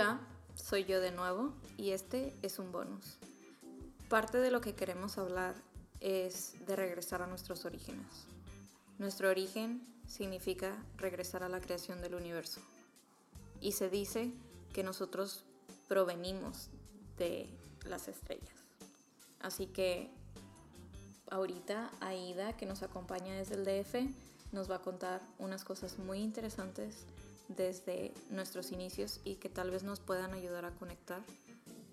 Hola, soy yo de nuevo y este es un bonus. Parte de lo que queremos hablar es de regresar a nuestros orígenes. Nuestro origen significa regresar a la creación del universo. Y se dice que nosotros provenimos de las estrellas. Así que ahorita Aida, que nos acompaña desde el DF, nos va a contar unas cosas muy interesantes desde nuestros inicios y que tal vez nos puedan ayudar a conectar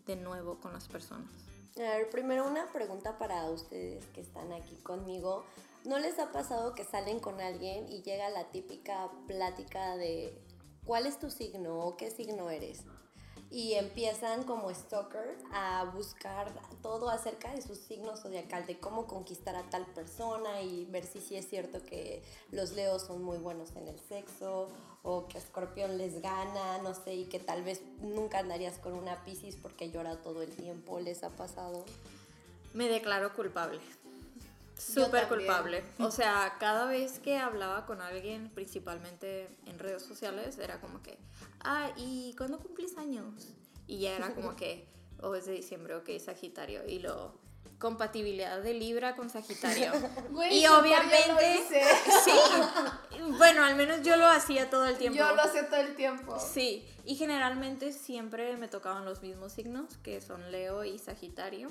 de nuevo con las personas. A ver, primero una pregunta para ustedes que están aquí conmigo. ¿No les ha pasado que salen con alguien y llega la típica plática de cuál es tu signo o qué signo eres? y empiezan como stalker a buscar todo acerca de sus signos zodiacal, de cómo conquistar a tal persona y ver si sí es cierto que los leos son muy buenos en el sexo o que Escorpión les gana, no sé, y que tal vez nunca andarías con una Pisces porque llora todo el tiempo, ¿les ha pasado? Me declaro culpable. Súper culpable. O sea, cada vez que hablaba con alguien, principalmente en redes sociales, era como que, ah, ¿y cuándo cumplís años? Y ya era como que, oh, es de diciembre, ok, Sagitario. Y lo, compatibilidad de Libra con Sagitario. y obviamente, sí, bueno, al menos yo lo hacía todo el tiempo. Yo lo hacía todo el tiempo. Sí, y generalmente siempre me tocaban los mismos signos, que son Leo y Sagitario.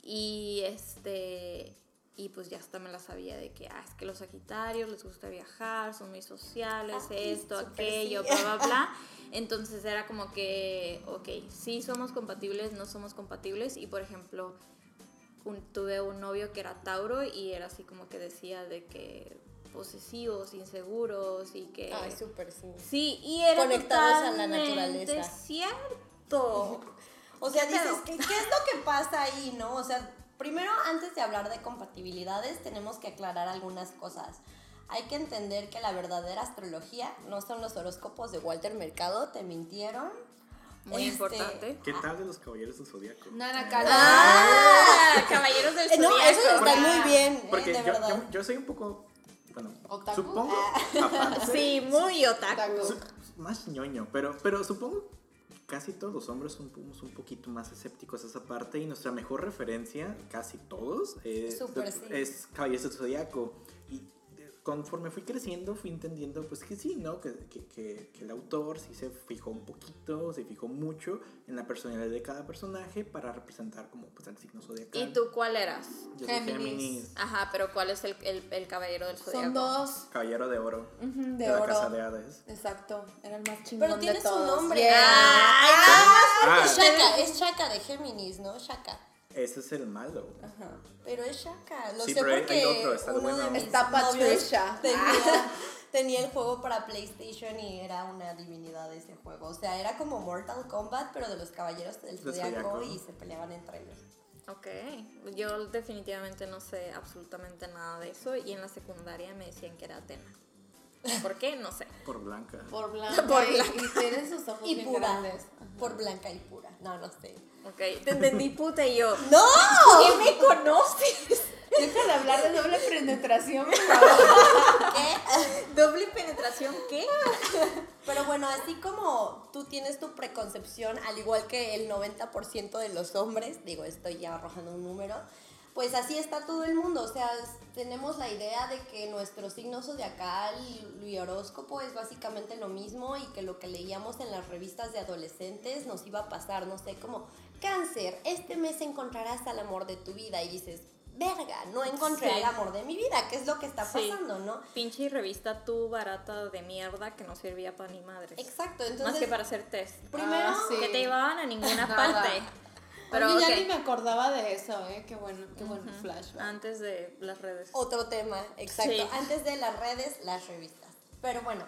Y este, y pues ya hasta me la sabía de que, ah, es que los Sagitarios les gusta viajar, son muy sociales, esto, aquello, bla, bla, bla. Entonces era como que, ok, sí somos compatibles, no somos compatibles. Y por ejemplo, tuve un novio que era Tauro y era así como que decía de que posesivos, inseguros y que... Ay, súper sí. Sí, y era Conectados a la naturaleza. cierto. o sea, dices, ¿qué, ¿qué es lo que pasa ahí, no? O sea, Primero, antes de hablar de compatibilidades, tenemos que aclarar algunas cosas. Hay que entender que la verdadera astrología no son los horóscopos de Walter Mercado, te mintieron. Muy este, importante. ¿Qué tal de los caballeros del zodiaco? Nada, ah, caballeros del zodiaco. No, eso está muy bien. Eh, Porque de yo. Yo, soy un poco. Bueno, supongo. sí, muy otaku. más ñoño, pero, pero supongo casi todos los hombres somos un poquito más escépticos a esa parte y nuestra mejor referencia, casi todos, es, es Caballeros del Zodíaco. Y conforme fui creciendo, fui entendiendo, pues que sí, ¿no? Que, que, que, el autor sí se fijó un poquito, se fijó mucho en la personalidad de cada personaje para representar como pues el signo zodiacal. ¿Y tú cuál eras? Yo Géminis. Ajá, pero ¿cuál es el, el, el caballero del zodiaco? Son dos. Caballero de oro. de, oro. la casa de Hades. Exacto, era el más chingón Pero tiene de todos. su nombre. Ah, ah, es Shaka, es Shaka de Géminis, ¿no? Shaka. Ese es el malo. Ajá. Pero es Shaka. Lo sí, sé pero porque hay otro, está uno bueno. de mis Está Patricia. Tenía, tenía el juego para PlayStation y era una divinidad ese juego. O sea, era como Mortal Kombat, pero de los caballeros del Zodiaco y se peleaban entre ellos. Ok, yo definitivamente no sé absolutamente nada de eso y en la secundaria me decían que era Atena. ¿Por qué? No sé. Por blanca. Por blanca. Por y- blanca. Y, tiene sus ojos Y pura. grandes. Por blanca y pura. No, no sé. Ok, te entendí puta y yo. ¡No! ¿Qué me conoces? Deja de hablar de doble penetración, por favor. ¿Qué? ¿Doble penetración qué? Pero bueno, así como tú tienes tu preconcepción, al igual que el 90% de los hombres, digo, estoy ya arrojando un número, pues así está todo el mundo. O sea, tenemos la idea de que nuestro signo zodiacal y horóscopo es básicamente lo mismo y que lo que leíamos en las revistas de adolescentes nos iba a pasar, no sé, como cáncer, este mes encontrarás al amor de tu vida y dices, verga, no encontré Sí. al amor de mi vida, ¿qué es lo que está Sí. pasando, no? Pinche revista tú barata de mierda que no servía para ni madres. Exacto, Más entonces... que para hacer test. Primero, Ah, sí. Que te llevaban a ninguna parte. Pero Oye, ya ni me acordaba de eso, ¿eh? Qué bueno, qué bueno flashback. antes de las redes. Otro tema, exacto. Sí. Antes de las redes, las revistas. Pero bueno,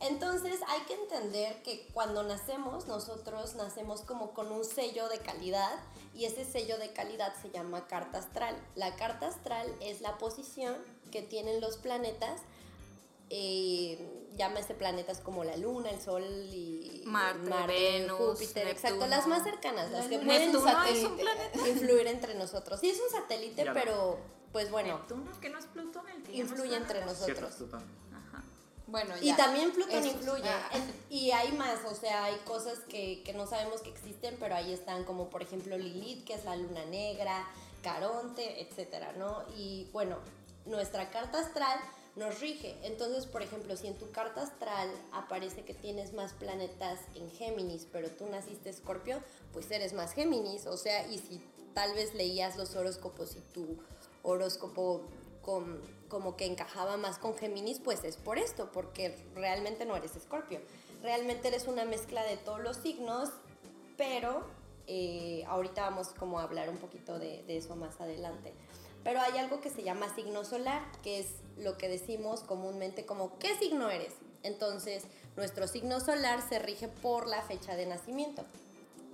entonces hay que entender que cuando nacemos, nosotros nacemos como con un sello de calidad y ese sello de calidad se llama carta astral. La carta astral es la posición que tienen los planetas. Eh, llámese planetas como la Luna, el Sol y Marte, Venus, Júpiter, exacto, las más cercanas, las La que pueden ¿Neptuno es un satélite- planeta? influir entre nosotros. Sí, es un satélite, Ya no. pero pues bueno, Neptuno, que no es Plutón el que influye entre nosotros. Ajá. Bueno, ya. Y también Plutón influye. Ah. y hay más, o sea, hay cosas que, que no sabemos que existen, pero ahí están, como por ejemplo Lilith, que es la luna negra, Caronte, etcétera, ¿no? Y bueno, nuestra carta astral nos rige. Entonces, por ejemplo, si en tu carta astral aparece que tienes más planetas en Géminis, pero tú naciste Escorpio, pues eres más Géminis. O sea, y si tal vez leías los horóscopos y tu horóscopo con, como que encajaba más con Géminis, pues es por esto, porque realmente no eres Escorpio. Realmente eres una mezcla de todos los signos, pero eh, ahorita vamos como a hablar un poquito de, de eso más adelante. Pero hay algo que se llama signo solar, que es lo que decimos comúnmente como ¿qué signo eres? Entonces, nuestro signo solar se rige por la fecha de nacimiento.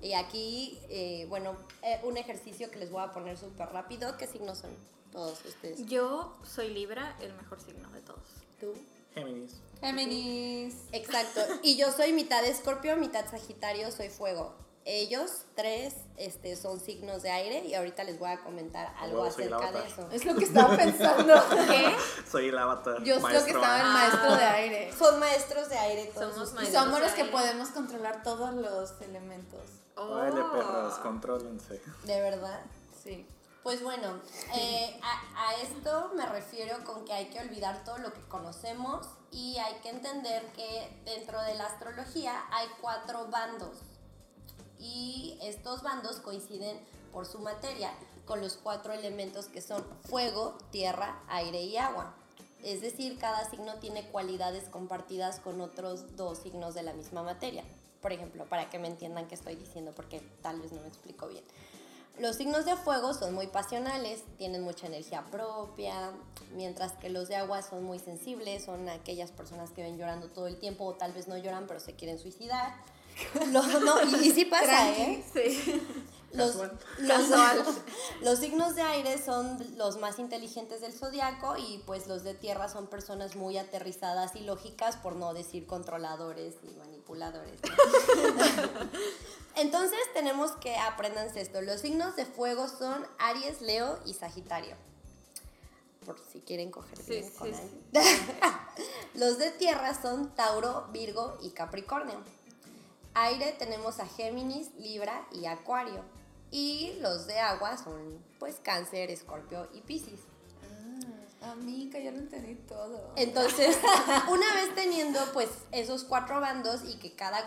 Y aquí, eh, bueno, eh, un ejercicio que les voy a poner súper rápido. ¿Qué signos son todos ustedes? Yo soy Libra, el mejor signo de todos. ¿Tú? Géminis. Géminis. Exacto. Y yo soy mitad Escorpio, mitad Sagitario, soy fuego ellos tres este, son signos de aire y ahorita les voy a comentar algo acerca de eso. Es lo que estaba pensando. ¿Qué? Soy el avatar. Yo creo que estaba el maestro de aire. Son maestros de aire todos. Somos y somos los que podemos controlar todos los elementos. Oh. Vale, perros, contrólense. ¿De verdad? Sí. Pues bueno, eh, a, a esto me refiero con que hay que olvidar todo lo que conocemos y hay que entender que dentro de la astrología hay cuatro bandos y estos bandos coinciden por su materia con los cuatro elementos que son fuego, tierra, aire y agua. Es decir, cada signo tiene cualidades compartidas con otros dos signos de la misma materia. Por ejemplo, para que me entiendan qué estoy diciendo, porque tal vez no me explico bien. Los signos de fuego son muy pasionales, tienen mucha energía propia, mientras que los de agua son muy sensibles, son aquellas personas que ven llorando todo el tiempo o tal vez no lloran pero se quieren suicidar. no, y, sí pasa, ¿eh? Sí. Los, los, signos de aire son los más inteligentes del zodiaco y pues los de tierra son personas muy aterrizadas y lógicas, por no decir controladores y manipuladores. Entonces tenemos que aprendanse esto. Los signos de fuego son Aries, Leo y Sagitario. Por si quieren coger bien con Los de tierra son Tauro, Virgo y Capricornio. Aire tenemos a Géminis, Libra y Acuario. Y los de agua son pues Cáncer, Escorpio y Piscis. Ah, amiga, ya lo entendí todo. Entonces, una vez teniendo pues esos cuatro bandos y que cada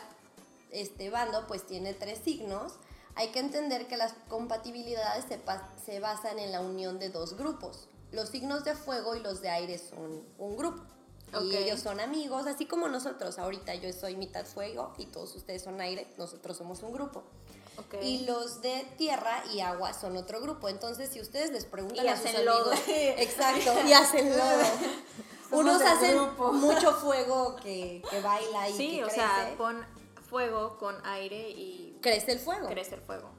este bando pues tiene tres signos, hay que entender que las compatibilidades se, se basan en la unión de dos grupos. Los signos de fuego y los de aire son un grupo. Y ellos son amigos, así como nosotros. Ahorita yo soy mitad fuego y todos ustedes son aire, nosotros somos un grupo. Y los de tierra y agua son otro grupo. Entonces, si ustedes les preguntan a sus amigos, exacto, y hacen lodo. Unos hacen mucho fuego que, que baila y sí, o sea, pon fuego con aire y crece el fuego. Crece el fuego.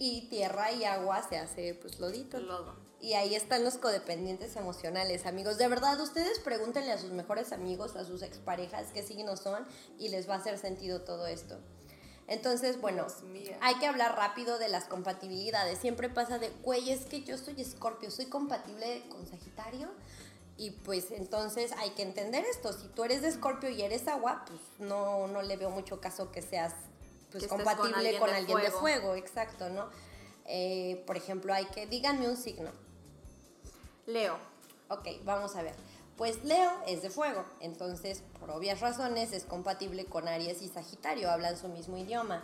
Y tierra y agua se hace pues lodito. Lodo. Y ahí están los codependientes emocionales, amigos. De verdad, ustedes pregúntenle a sus mejores amigos, a sus exparejas qué signos son y les va a hacer sentido todo esto. Entonces, bueno, hay que hablar rápido de las compatibilidades. Siempre pasa de, güey, es que yo soy escorpio, soy compatible con Sagitario. Y pues entonces hay que entender esto. Si tú eres de escorpio y eres agua, pues no, no le veo mucho caso que seas pues, compatible con alguien, de, fuego. exacto, ¿no? Eh, por ejemplo, hay que, díganme un signo. Leo. Ok, vamos a ver. Pues Leo es de fuego, entonces por obvias razones es compatible con Aries y Sagitario, hablan su mismo idioma,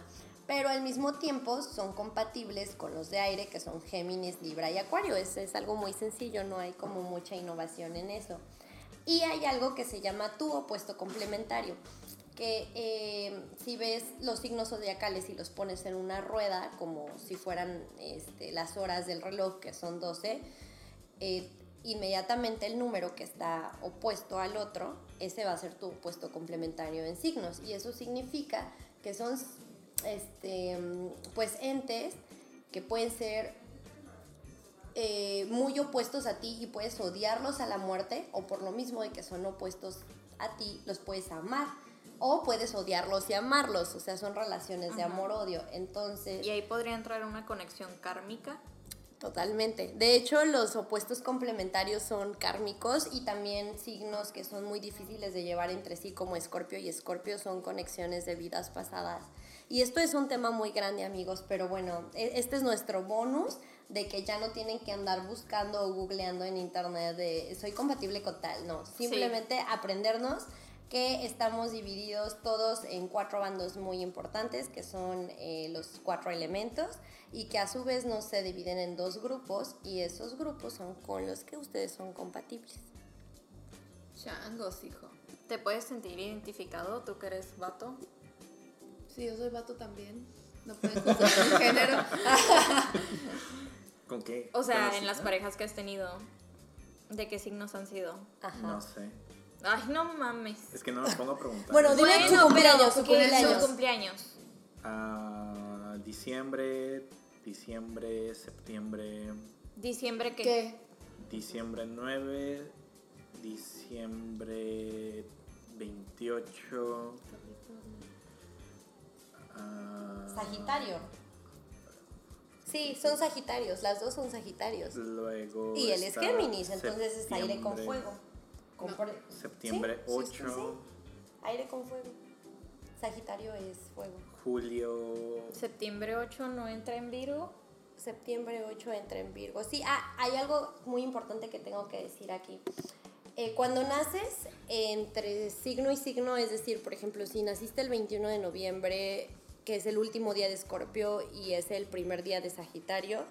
pero al mismo tiempo son compatibles con los de aire que son Géminis, Libra y Acuario. Es, es algo muy sencillo, no hay como mucha innovación en eso. Y hay algo que se llama tu opuesto complementario, que eh, si ves los signos zodiacales y los pones en una rueda, como si fueran este, las horas del reloj, que son 12, eh, inmediatamente el número que está opuesto al otro, ese va a ser tu opuesto complementario en signos. Y eso significa que son este, pues entes que pueden ser eh, muy opuestos a ti y puedes odiarlos a la muerte, o por lo mismo de que son opuestos a ti, los puedes amar. O puedes odiarlos y amarlos, o sea, son relaciones de amor-odio. Entonces. Y ahí podría entrar una conexión kármica Totalmente. De hecho, los opuestos complementarios son kármicos y también signos que son muy difíciles de llevar entre sí, como Escorpio y Escorpio, son conexiones de vidas pasadas. Y esto es un tema muy grande, amigos, pero bueno, e, este es nuestro bonus de que ya no tienen que andar buscando o googleando en internet de soy compatible con tal, no, simplemente aprendernos que estamos divididos todos en cuatro bandos muy importantes, que son eh, los cuatro elementos, y que a su vez no se dividen en dos grupos, y esos grupos son con los que ustedes son compatibles. Changos, hijo. ¿Te puedes sentir identificado, tú que eres vato? Sí, yo soy vato también. No puedes juzgar género. ¿Con qué? O sea, en las parejas que has tenido, ¿de qué signos han sido? Ajá. No sé. Ay, no mames. Es que no me pongo a preguntar. bueno, dime tu cumpleaños, su cumpleaños. cumpleaños. Ah, diciembre, diciembre, septiembre. ¿Diciembre qué? ¿Qué? Diciembre 9, diciembre 28. Ah, Sagitario. Sí, son Sagitarios, las dos son Sagitarios. Luego. Y él es Géminis, entonces es aire con fuego. Septiembre 8. Aire con fuego. Sagitario es fuego. Julio. Septiembre 8 no entra en Virgo. Septiembre 8 entra en Virgo. Sí, ah, hay algo muy importante que tengo que decir aquí. Eh, cuando naces entre signo y signo, es decir, por ejemplo, si naciste el 21 de noviembre, que es el último día de Escorpio y es el primer día de Sagitario,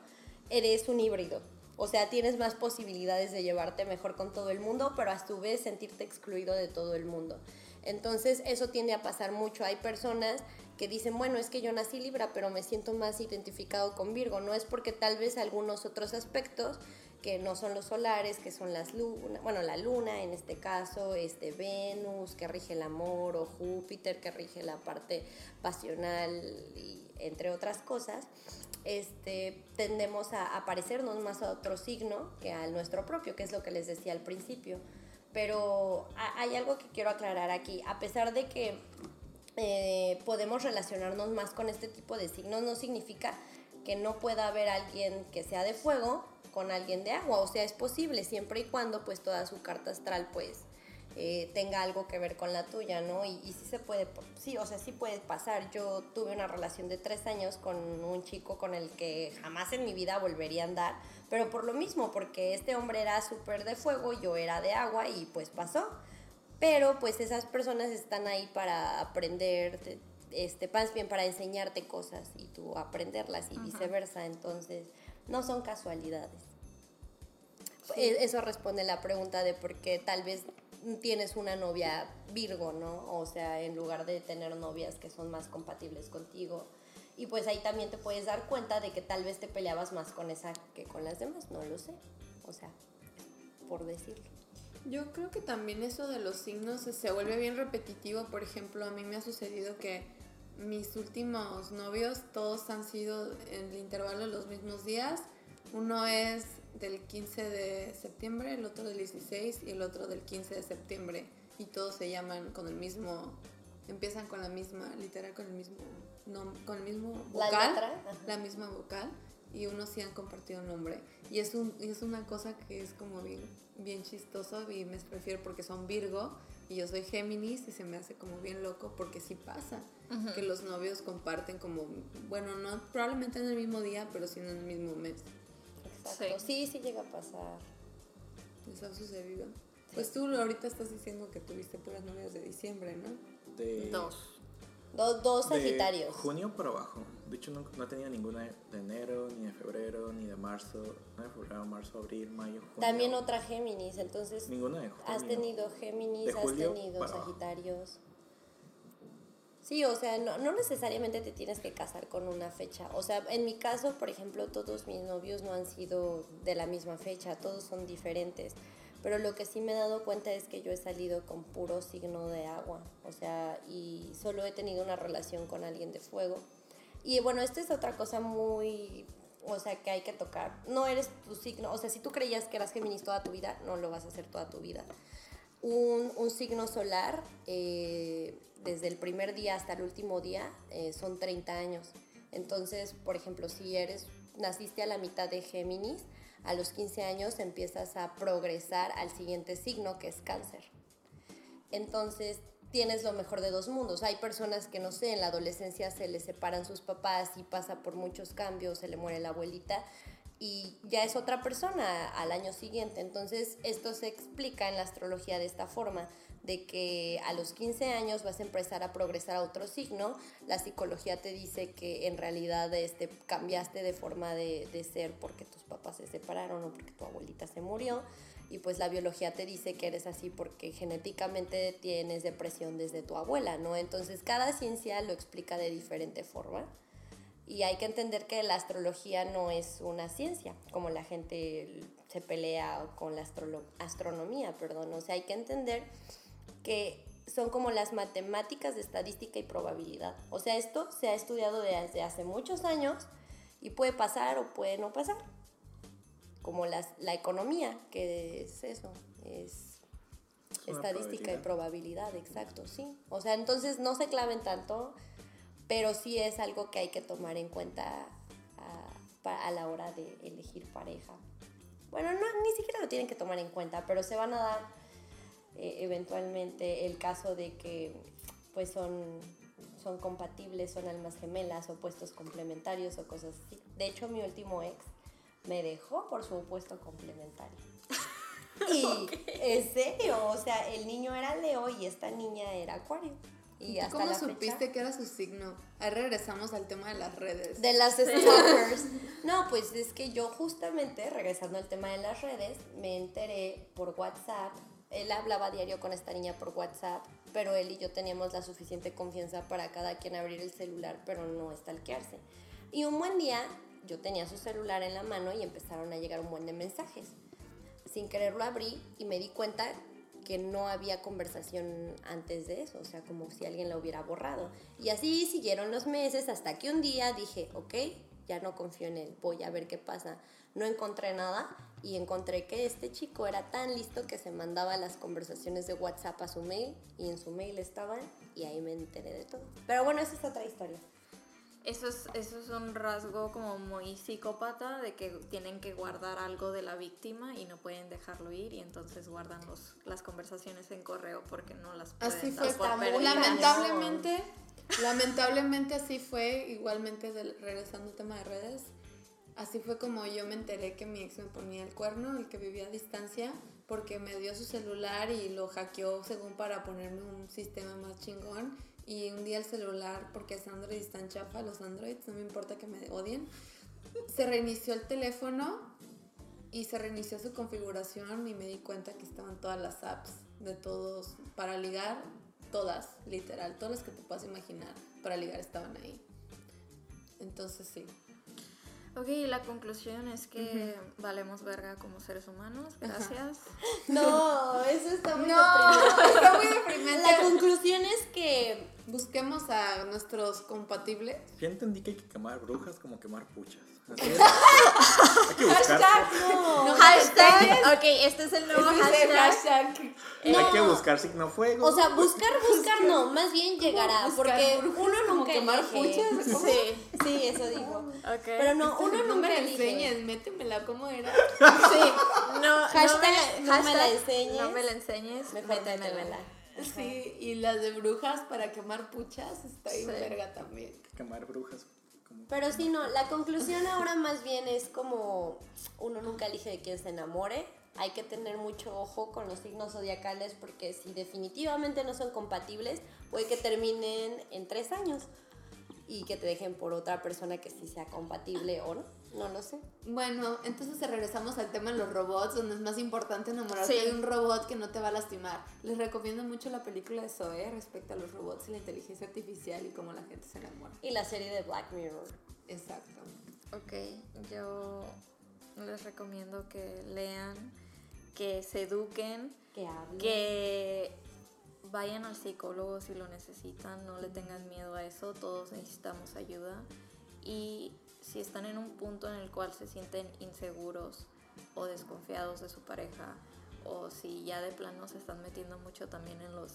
eres un híbrido. O sea, tienes más posibilidades de llevarte mejor con todo el mundo, pero a su vez sentirte excluido de todo el mundo. Entonces, eso tiende a pasar mucho. Hay personas que dicen, bueno, es que yo nací Libra, pero me siento más identificado con Virgo. No es porque tal vez algunos otros aspectos que no son los solares, que son las lunas, bueno, la luna en este caso, este Venus que rige el amor o Júpiter que rige la parte pasional entre otras cosas, este, tendemos a, parecernos más a otro signo que al nuestro propio, que es lo que les decía al principio. Pero hay algo que quiero aclarar aquí. A pesar de que eh, podemos relacionarnos más con este tipo de signos, no significa que no pueda haber alguien que sea de fuego con alguien de agua. O sea, es posible siempre y cuando pues toda su carta astral pues eh, tenga algo que ver con la tuya, ¿no? Y, y, sí se puede, sí, o sea, sí puede pasar. Yo tuve una relación de tres años con un chico con el que jamás en mi vida volvería a andar, pero por lo mismo, porque este hombre era súper de fuego, yo era de agua y pues pasó. Pero pues esas personas están ahí para aprender, este, más bien para enseñarte cosas y tú aprenderlas y viceversa, entonces no son casualidades. E, eso responde la pregunta de por qué tal vez tienes una novia Virgo, ¿no? O sea, en lugar de tener novias que son más compatibles contigo. Y pues ahí también te puedes dar cuenta de que tal vez te peleabas más con esa que con las demás, no lo sé. O sea, por decirlo. Yo creo que también eso de los signos se vuelve bien repetitivo. Por ejemplo, a mí me ha sucedido que mis últimos novios todos han sido en el intervalo de los mismos días. Uno es del 15 de septiembre, el otro del 16 y el otro del 15 de septiembre. Y todos se llaman con el mismo, empiezan con la misma, literal con el mismo, no, con el mismo vocal, la, misma vocal. Y unos sí han compartido nombre. Y es, un, es una cosa que es como bien, bien chistoso y me prefiero porque son Virgo y yo soy Géminis y se me hace como bien loco porque sí pasa que los novios comparten como, bueno, no probablemente en el mismo día, pero sí en el mismo mes. Sí. sí, llega a pasar. Eso ha sucedido. Pues tú ahorita estás diciendo que tuviste puras novias de diciembre, ¿no? De... Dos. dos Sagitarios. junio para abajo. De hecho, no, no, tenía ninguna de enero, ni de febrero, ni de marzo. No de febrero, marzo, abril, mayo, junio. También otra Géminis, entonces. Ninguna de junio. Has tenido Géminis, has tenido Sagitarios. Sí, o sea, no, no, necesariamente te tienes que casar con una fecha. O sea, en mi caso, por ejemplo, todos mis novios no han sido de la misma fecha, todos son diferentes. Pero lo que sí me he dado cuenta es que yo he salido con puro signo de agua. O sea, y solo he tenido una relación con alguien de fuego. Y bueno, esta es otra cosa muy, o sea, que hay que tocar. No eres tu signo, o sea, si tú creías que eras Géminis toda tu vida, no lo vas a hacer toda tu vida. Un, signo solar... Eh, desde el primer día hasta el último día eh, son 30 años. Entonces, por ejemplo, si eres naciste a la mitad de Géminis, a los 15 años empiezas a progresar al siguiente signo que es cáncer. Entonces tienes lo mejor de dos mundos. Hay personas que, no sé, en la adolescencia se les separan sus papás y pasa por muchos cambios, se le muere la abuelita y ya es otra persona al año siguiente. Entonces esto se explica en la astrología de esta forma de que a los 15 años vas a empezar a progresar a otro signo, la psicología te dice que en realidad este, cambiaste de forma de, de ser porque tus papás se separaron o porque tu abuelita se murió, y pues la biología te dice que eres así porque genéticamente tienes depresión desde tu abuela, ¿no? Entonces cada ciencia lo explica de diferente forma. Y hay que entender que la astrología no es una ciencia, como la gente se pelea con la astronomía, perdón. O sea, hay que entender que son como las matemáticas de estadística y probabilidad. O sea, esto se ha estudiado desde hace muchos años y puede pasar o puede no pasar. Como las, la economía, que es eso, es estadística y probabilidad, exacto, sí. O sea, entonces no se claven tanto, pero sí es algo que hay que tomar en cuenta a, a la hora de elegir pareja. Bueno, no, ni siquiera lo tienen que tomar en cuenta, pero se van a dar eh, eventualmente el caso de que pues son, son compatibles, son almas gemelas, opuestos complementarios o cosas así. De hecho, mi último ex me dejó por su opuesto complementario. y en serio, o sea, el niño era Leo y esta niña era Acuario. Y hasta ¿Cómo supiste que era su signo? Ahí regresamos al tema de las redes. De las stalkers. no, pues es que yo justamente, regresando al tema de las redes, me enteré por WhatsApp él hablaba diario con esta niña por WhatsApp, pero él y yo teníamos la suficiente confianza para cada quien abrir el celular, pero no estalquearse. Y un buen día yo tenía su celular en la mano y empezaron a llegar un buen de mensajes. Sin querer lo abrí y me di cuenta que no había conversación antes de eso, o sea, como si alguien la hubiera borrado. Y así siguieron los meses hasta que un día dije, ok, ya no confío en él, voy a ver qué pasa. No encontré nada y encontré que este chico era tan listo que se mandaba las conversaciones de WhatsApp a su mail y en su mail estaban y ahí me enteré de todo. Pero bueno, esa es otra historia. Eso es, eso es un rasgo como muy psicópata de que tienen que guardar algo de la víctima y no pueden dejarlo ir y entonces guardan los, las conversaciones en correo porque no las pueden Así fue, lamentablemente, lamentablemente así fue, igualmente regresando al tema de redes, Así fue como yo me enteré que mi ex me ponía el cuerno, el que vivía a distancia, porque me dio su celular y lo hackeó según para ponerme un sistema más chingón. Y un día el celular, porque es Android y están chafa los Androids, no me importa que me odien, se reinició el teléfono y se reinició su configuración y me di cuenta que estaban todas las apps de todos para ligar, todas, literal, todas las que te puedas imaginar para ligar estaban ahí. Entonces sí, Ok, la conclusión es que valemos verga como seres humanos. Gracias. No, eso está muy deprimente. Está muy deprimente. La conclusión es que busquemos a nuestros compatibles. Ya entendí que hay que quemar brujas como quemar puchas. hay que buscar. Hashtag, hashtag. Ok, este es el nuevo hashtag. Hay que buscar signo fuego. O sea, buscar, buscar no, más bien llegará. Porque uno nunca quemar puchas. Sí, sí, eso digo. Okay. Pero no, uno nunca no me la enseñes, métemela, ¿cómo era? Sí, no, hashtag, no, me, la enseñes. No me la enseñes, métemela. Sí, y las de brujas para quemar puchas está ahí verga también. Quemar brujas. Pero sí, no, la conclusión ahora más bien es como uno nunca elige de quién se enamore. Hay que tener mucho ojo con los signos zodiacales porque si definitivamente no son compatibles, puede que terminen en tres años y que te dejen por otra persona que sí sea compatible o no. No lo sé. Bueno, entonces regresamos al tema de los robots, donde es más importante enamorarte de un robot que no te va a lastimar. Les recomiendo mucho la película de Zoe respecto a los robots y la inteligencia artificial y cómo la gente se enamora. Y la serie de Black Mirror. Exacto. Ok, yo les recomiendo que lean, que se eduquen, que hablen. Que vayan al psicólogo si lo necesitan, no le tengan miedo a eso, todos necesitamos ayuda. Y si están en un punto en el cual se sienten inseguros o desconfiados de su pareja, o si ya de plano se están metiendo mucho también en los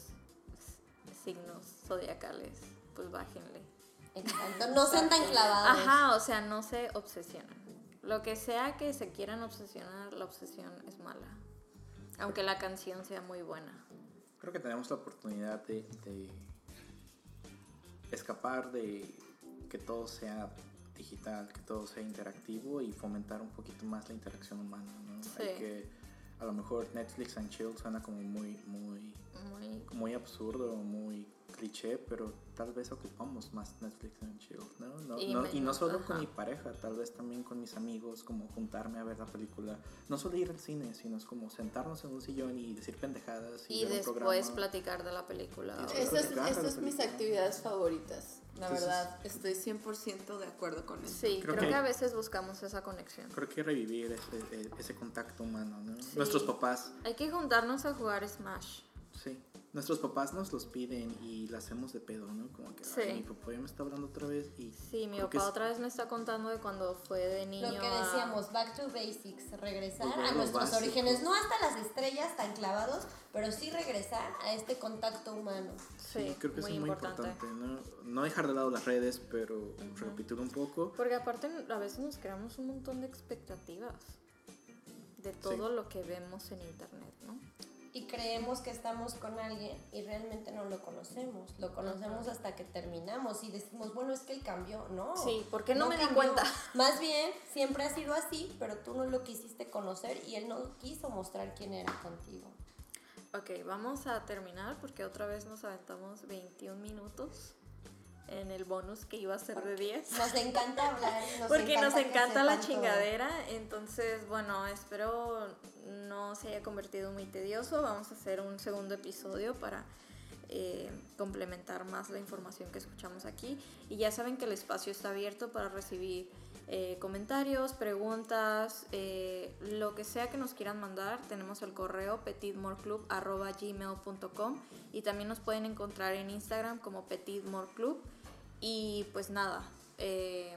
signos zodiacales, pues bájenle. Exacto, no sean tan clavados. Ajá, o sea, no se obsesionan. Lo que sea que se quieran obsesionar, la obsesión es mala. Aunque la canción sea muy buena. Creo que tenemos la oportunidad de, escapar de que todo sea digital, que todo sea interactivo y fomentar un poquito más la interacción humana, ¿no? Sí. Hay que, a lo mejor Netflix and Chill suena como muy, muy, muy, muy absurdo, muy cliché, pero tal vez ocupamos más Netflix and chill, ¿no? y, no, solo con mi pareja, tal vez también con mis amigos, como juntarme a ver la película. No solo ir al cine, sino es como sentarnos en un sillón y decir pendejadas. Y, después platicar de la película. Estas son mis actividades favoritas. La verdad, estoy 100% de acuerdo con eso. Sí, creo, que, a veces buscamos esa conexión. Creo que revivir ese, ese contacto humano, ¿no? Nuestros papás. Hay que juntarnos a jugar Smash. Sí nuestros papás nos los piden y la hacemos de pedo, ¿no? Como que sí. mi papá ya me está hablando otra vez y... Sí, mi papá otra vez me está contando de cuando fue de niño Lo que decíamos, back to basics, regresar a nuestros orígenes, no hasta las estrellas tan clavados, pero sí regresar a este contacto humano. Sí, creo que es muy importante. ¿no? ¿no? dejar de lado las redes, pero repetir un poco. Porque aparte a veces nos creamos un montón de expectativas de todo lo que vemos en internet, ¿no? Y creemos que estamos con alguien y realmente no lo conocemos. Lo conocemos hasta que terminamos y decimos, bueno, es que él cambió, ¿no? Sí, porque no, me di cuenta. Más bien, siempre ha sido así, pero tú no lo quisiste conocer y él no quiso mostrar quién era contigo. Ok, vamos a terminar porque otra vez nos aventamos 21 minutos en el bonus que iba a ser de 10. Nos encanta hablar. Porque nos encanta la chingadera. Entonces, bueno, espero no se haya convertido muy tedioso. Vamos a hacer un segundo episodio para eh, complementar más la información que escuchamos aquí. Y ya saben que el espacio está abierto para recibir eh, comentarios, preguntas, eh, lo que sea que nos quieran mandar. Tenemos el correo petitmoreclub.gmail.com y también nos pueden encontrar en Instagram como petitmoreclub. Y pues nada, eh,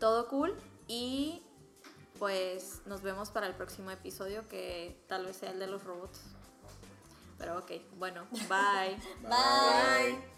todo cool y pues nos vemos para el próximo episodio que tal vez sea el de los robots. Pero ok, bueno, bye. bye.